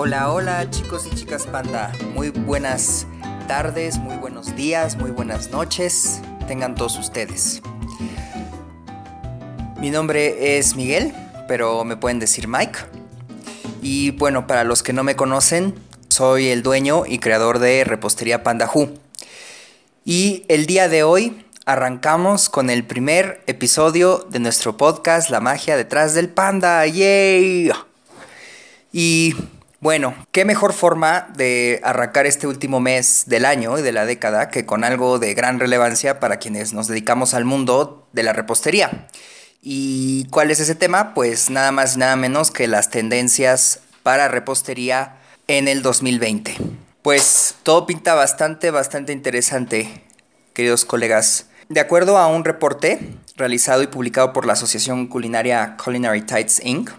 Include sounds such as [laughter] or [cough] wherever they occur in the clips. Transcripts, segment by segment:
Hola, hola chicos y chicas panda. Muy buenas tardes, muy buenos días, muy buenas noches. Tengan todos ustedes. Mi nombre es Miguel, pero me pueden decir Mike. Y bueno, para los que no me conocen, soy el dueño y creador de Repostería Panda Y el día de hoy arrancamos con el primer episodio de nuestro podcast La magia detrás del panda. ¡Yay! Y bueno, qué mejor forma de arrancar este último mes del año y de la década que con algo de gran relevancia para quienes nos dedicamos al mundo de la repostería. ¿Y cuál es ese tema? Pues nada más y nada menos que las tendencias para repostería en el 2020. Pues todo pinta bastante, bastante interesante, queridos colegas. De acuerdo a un reporte realizado y publicado por la Asociación Culinaria Culinary Tides Inc.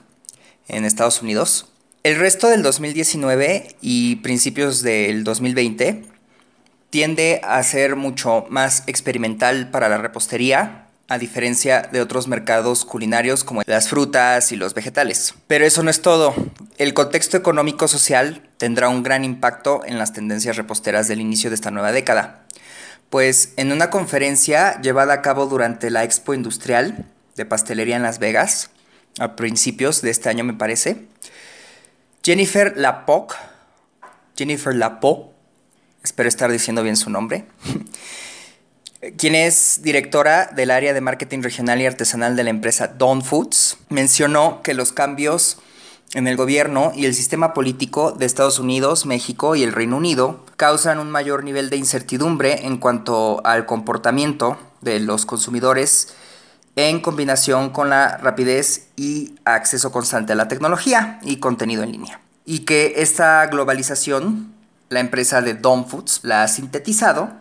en Estados Unidos, el resto del 2019 y principios del 2020 tiende a ser mucho más experimental para la repostería, a diferencia de otros mercados culinarios como las frutas y los vegetales. Pero eso no es todo. El contexto económico-social tendrá un gran impacto en las tendencias reposteras del inicio de esta nueva década. Pues en una conferencia llevada a cabo durante la Expo Industrial de Pastelería en Las Vegas, a principios de este año me parece, Jennifer Lapoc, Jennifer Lapo, espero estar diciendo bien su nombre, quien es directora del área de marketing regional y artesanal de la empresa Dawn Foods, mencionó que los cambios en el gobierno y el sistema político de Estados Unidos, México y el Reino Unido causan un mayor nivel de incertidumbre en cuanto al comportamiento de los consumidores en combinación con la rapidez y acceso constante a la tecnología y contenido en línea. Y que esta globalización, la empresa de Dom Foods la ha sintetizado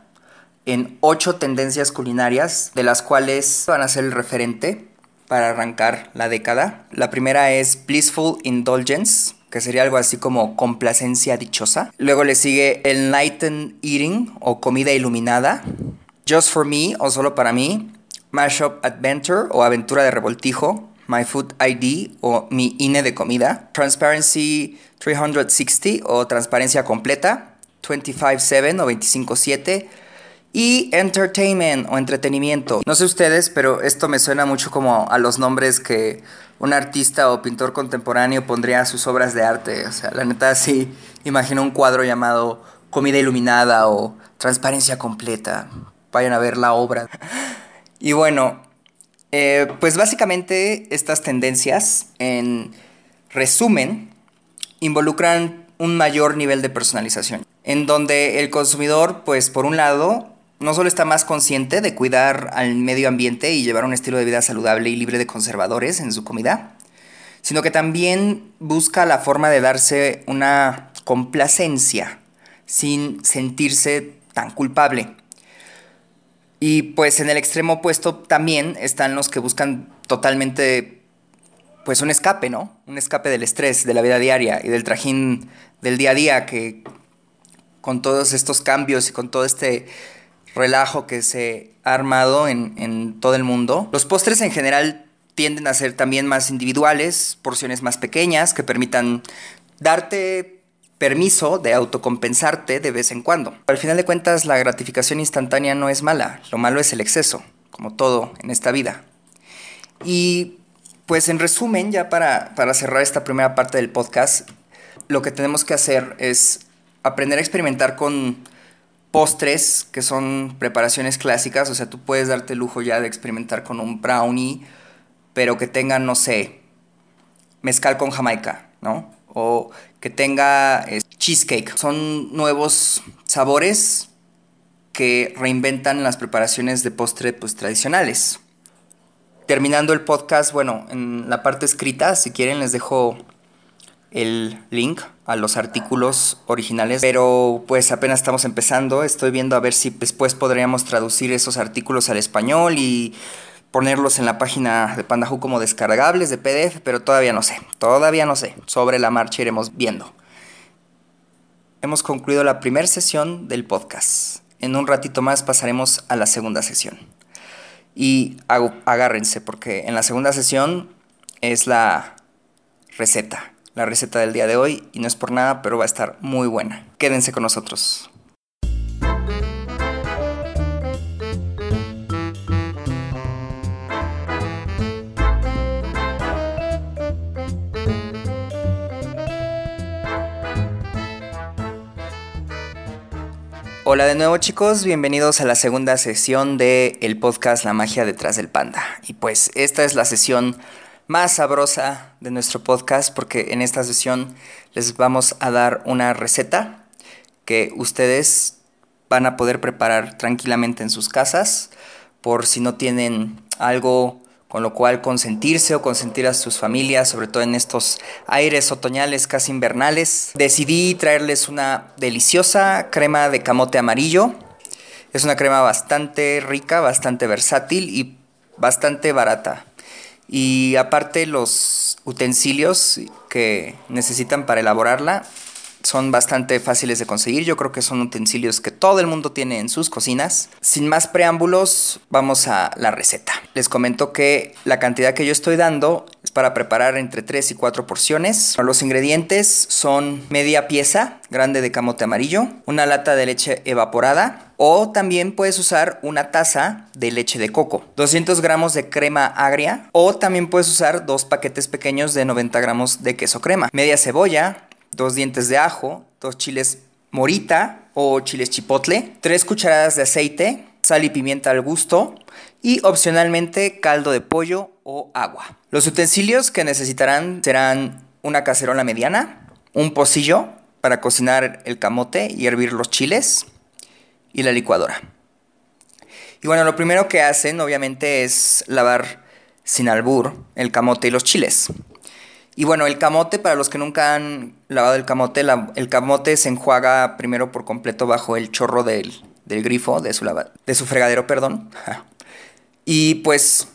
en ocho tendencias culinarias, de las cuales van a ser el referente para arrancar la década. La primera es Blissful Indulgence, que sería algo así como complacencia dichosa. Luego le sigue Enlightened Eating o comida iluminada. Just for Me o solo para mí. Mashup Adventure o Aventura de Revoltijo, My Food ID o Mi INE de Comida, Transparency 360 o Transparencia Completa, 25-7 o 25-7 y Entertainment o Entretenimiento. No sé ustedes, pero esto me suena mucho como a los nombres que un artista o pintor contemporáneo pondría a sus obras de arte. O sea, la neta sí imagino un cuadro llamado Comida Iluminada o Transparencia Completa. Vayan a ver la obra. Y bueno, eh, pues básicamente estas tendencias, en resumen, involucran un mayor nivel de personalización, en donde el consumidor, pues por un lado, no solo está más consciente de cuidar al medio ambiente y llevar un estilo de vida saludable y libre de conservadores en su comida, sino que también busca la forma de darse una complacencia sin sentirse tan culpable. Y pues en el extremo opuesto también están los que buscan totalmente pues un escape, ¿no? Un escape del estrés, de la vida diaria y del trajín del día a día que con todos estos cambios y con todo este relajo que se ha armado en, en todo el mundo. Los postres en general tienden a ser también más individuales, porciones más pequeñas que permitan darte permiso de autocompensarte de vez en cuando. Al final de cuentas, la gratificación instantánea no es mala, lo malo es el exceso, como todo en esta vida. Y pues en resumen, ya para, para cerrar esta primera parte del podcast, lo que tenemos que hacer es aprender a experimentar con postres que son preparaciones clásicas, o sea, tú puedes darte el lujo ya de experimentar con un brownie, pero que tenga, no sé, mezcal con jamaica, ¿no? O que tenga cheesecake. Son nuevos sabores que reinventan las preparaciones de postre pues, tradicionales. Terminando el podcast, bueno, en la parte escrita, si quieren les dejo el link a los artículos originales, pero pues apenas estamos empezando, estoy viendo a ver si después podríamos traducir esos artículos al español y ponerlos en la página de Pandahu como descargables de PDF, pero todavía no sé, todavía no sé. Sobre la marcha iremos viendo. Hemos concluido la primera sesión del podcast. En un ratito más pasaremos a la segunda sesión. Y agárrense porque en la segunda sesión es la receta, la receta del día de hoy y no es por nada, pero va a estar muy buena. Quédense con nosotros. Hola de nuevo chicos, bienvenidos a la segunda sesión del el podcast La magia detrás del panda. Y pues esta es la sesión más sabrosa de nuestro podcast porque en esta sesión les vamos a dar una receta que ustedes van a poder preparar tranquilamente en sus casas por si no tienen algo con lo cual consentirse o consentir a sus familias, sobre todo en estos aires otoñales casi invernales. Decidí traerles una deliciosa crema de camote amarillo. Es una crema bastante rica, bastante versátil y bastante barata. Y aparte los utensilios que necesitan para elaborarla son bastante fáciles de conseguir. Yo creo que son utensilios que todo el mundo tiene en sus cocinas. Sin más preámbulos, vamos a la receta. Les comento que la cantidad que yo estoy dando es para preparar entre 3 y 4 porciones. Los ingredientes son media pieza grande de camote amarillo, una lata de leche evaporada, o también puedes usar una taza de leche de coco, 200 gramos de crema agria o también puedes usar dos paquetes pequeños de 90 gramos de queso crema, media cebolla, dos dientes de ajo, dos chiles morita o chiles chipotle, tres cucharadas de aceite, sal y pimienta al gusto y opcionalmente caldo de pollo o agua. Los utensilios que necesitarán serán una cacerola mediana, un pocillo para cocinar el camote y hervir los chiles y la licuadora. Y bueno, lo primero que hacen obviamente es lavar sin albur el camote y los chiles. Y bueno, el camote, para los que nunca han lavado el camote, el camote se enjuaga primero por completo bajo el chorro del, grifo, de su, de su fregadero, perdón. [laughs] y pues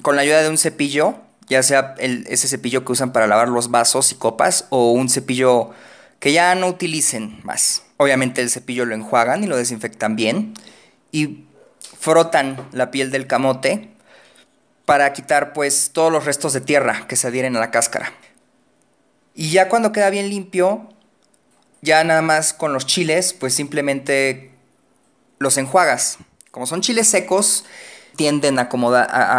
con la ayuda de un cepillo, ya sea ese cepillo que usan para lavar los vasos y copas o un cepillo que ya no utilicen más. Obviamente el cepillo lo enjuagan y lo desinfectan bien y frotan la piel del camote para quitar pues todos los restos de tierra que se adhieren a la cáscara. Y ya cuando queda bien limpio, ya nada más con los chiles, pues simplemente los enjuagas. Como son chiles secos, tienden a,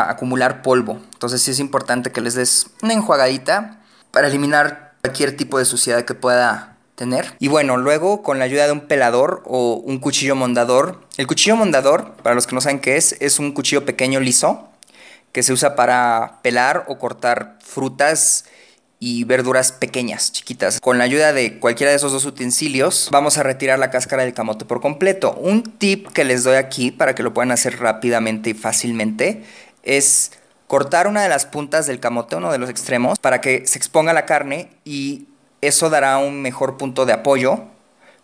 acumular polvo. Entonces sí es importante que les des una enjuagadita para eliminar cualquier tipo de suciedad que pueda tener. Y bueno, luego con la ayuda de un pelador o un cuchillo mondador. El cuchillo mondador, para los que no saben qué es, es un cuchillo pequeño liso que se usa para pelar o cortar frutas y verduras pequeñas, chiquitas. Con la ayuda de cualquiera de esos dos utensilios, vamos a retirar la cáscara del camote por completo. Un tip que les doy aquí para que lo puedan hacer rápidamente y fácilmente es cortar una de las puntas del camote, uno de los extremos, para que se exponga la carne y eso dará un mejor punto de apoyo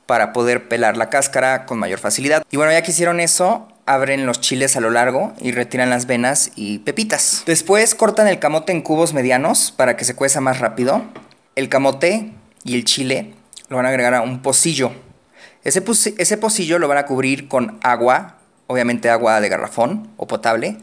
para poder pelar la cáscara con mayor facilidad. Y bueno, ya que hicieron eso, abren los chiles a lo largo y retiran las venas y pepitas. Después cortan el camote en cubos medianos para que se cueza más rápido. El camote y el chile lo van a agregar a un pocillo. Ese, ese pocillo lo van a cubrir con agua, obviamente agua de garrafón o potable,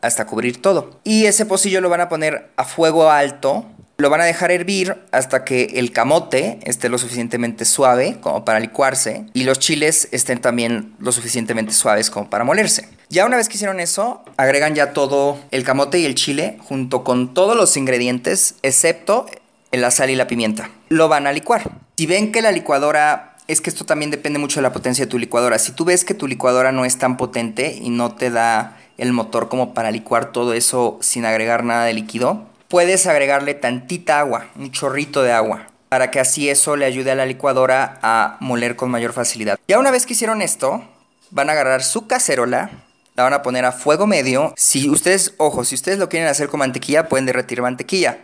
hasta cubrir todo. Y ese pocillo lo van a poner a fuego alto lo van a dejar hervir hasta que el camote esté lo suficientemente suave como para licuarse y los chiles estén también lo suficientemente suaves como para molerse. Ya una vez que hicieron eso, agregan ya todo el camote y el chile junto con todos los ingredientes excepto la sal y la pimienta. Lo van a licuar. Si ven que la licuadora es que esto también depende mucho de la potencia de tu licuadora. Si tú ves que tu licuadora no es tan potente y no te da el motor como para licuar todo eso sin agregar nada de líquido, puedes agregarle tantita agua, un chorrito de agua, para que así eso le ayude a la licuadora a moler con mayor facilidad. Ya una vez que hicieron esto, van a agarrar su cacerola, la van a poner a fuego medio. Si ustedes, ojo, si ustedes lo quieren hacer con mantequilla, pueden derretir mantequilla.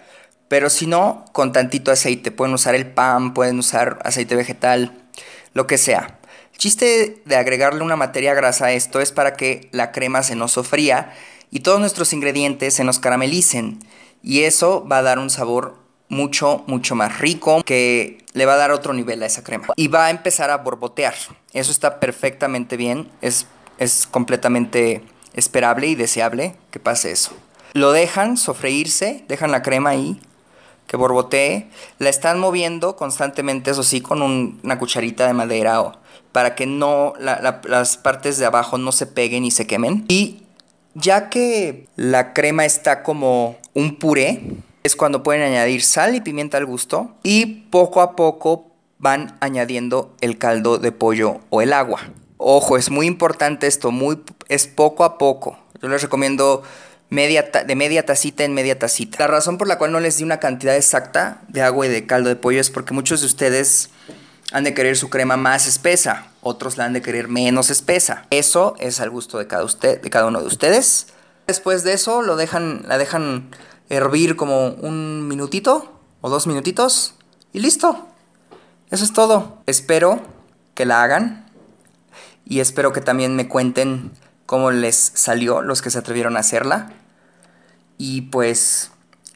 Pero si no, con tantito aceite. Pueden usar el pan, pueden usar aceite vegetal, lo que sea. El chiste de agregarle una materia grasa a esto es para que la crema se nos sofría y todos nuestros ingredientes se nos caramelicen. Y eso va a dar un sabor mucho, mucho más rico que le va a dar otro nivel a esa crema. Y va a empezar a borbotear. Eso está perfectamente bien. Es, es completamente esperable y deseable que pase eso. Lo dejan sofreírse, dejan la crema ahí que borbotee, la están moviendo constantemente, eso sí, con una cucharita de madera o, para que no las partes de abajo no se peguen y se quemen. Y ya que la crema está como un puré, es cuando pueden añadir sal y pimienta al gusto y poco a poco van añadiendo el caldo de pollo o el agua. Ojo, es muy importante esto, muy, es poco a poco. Yo les recomiendo media de media tacita en media tacita. La razón por la cual no les di una cantidad exacta de agua y de caldo de pollo es porque muchos de ustedes han de querer su crema más espesa, otros la han de querer menos espesa. Eso es al gusto de cada, usted, de cada uno de ustedes. Después de eso lo dejan, la dejan hervir como un minutito o dos minutitos y listo. Eso es todo. Espero que la hagan y espero que también me cuenten cómo les salió los que se atrevieron a hacerla. Y pues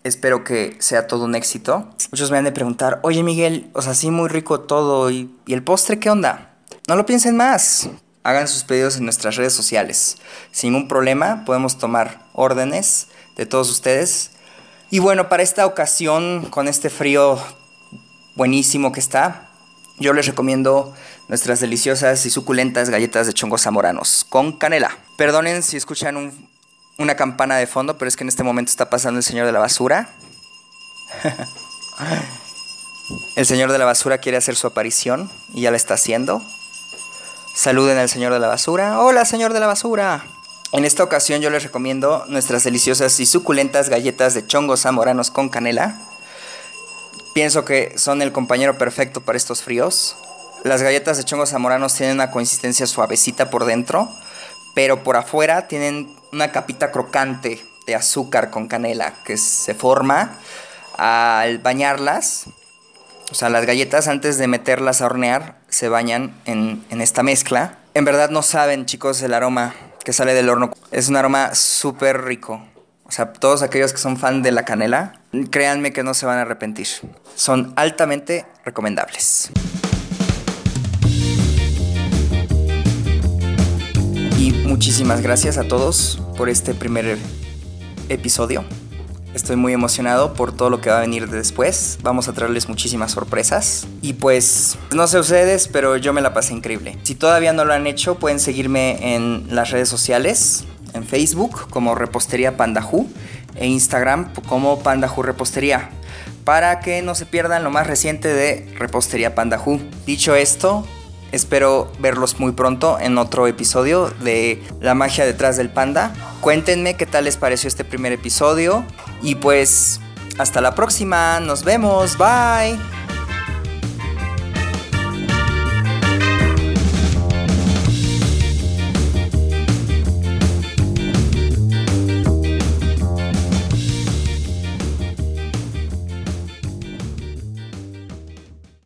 espero que sea todo un éxito. Muchos me han de preguntar, oye Miguel, o sea, sí muy rico todo, ¿y, ¿y el postre qué onda? No lo piensen más. Hagan sus pedidos en nuestras redes sociales. Sin ningún problema, podemos tomar órdenes de todos ustedes. Y bueno, para esta ocasión, con este frío buenísimo que está, yo les recomiendo nuestras deliciosas y suculentas galletas de chongos zamoranos con canela. Perdonen si escuchan una campana de fondo, pero es que en este momento está pasando el señor de la basura. el señor de la basura quiere hacer su aparición y ya la está haciendo. Saluden al señor de la basura. Hola, señor de la basura. En esta ocasión yo les recomiendo nuestras deliciosas y suculentas galletas de chongos zamoranos con canela. Pienso que son el compañero perfecto para estos fríos. Las galletas de chongos zamoranos tienen una consistencia suavecita por dentro, pero por afuera tienen una capita crocante de azúcar con canela que se forma al bañarlas. O sea, las galletas antes de meterlas a hornear se bañan en, en esta mezcla. En verdad no saben, chicos, el aroma que sale del horno. Es un aroma súper rico. O sea, todos aquellos que son fan de la canela, créanme que no se van a arrepentir. Son altamente recomendables. Muchísimas gracias a todos por este primer episodio. Estoy muy emocionado por todo lo que va a venir después. Vamos a traerles muchísimas sorpresas. Y pues, no sé ustedes, pero yo me la pasé increíble. Si todavía no lo han hecho, pueden seguirme en las redes sociales. En Facebook como Repostería Pandajú e Instagram como Pandajú Repostería para que no se pierdan lo más reciente de Repostería Pandajú. Dicho esto, Espero verlos muy pronto en otro episodio de La magia detrás del panda. Cuéntenme qué tal les pareció este primer episodio y pues hasta la próxima. Nos vemos. Bye.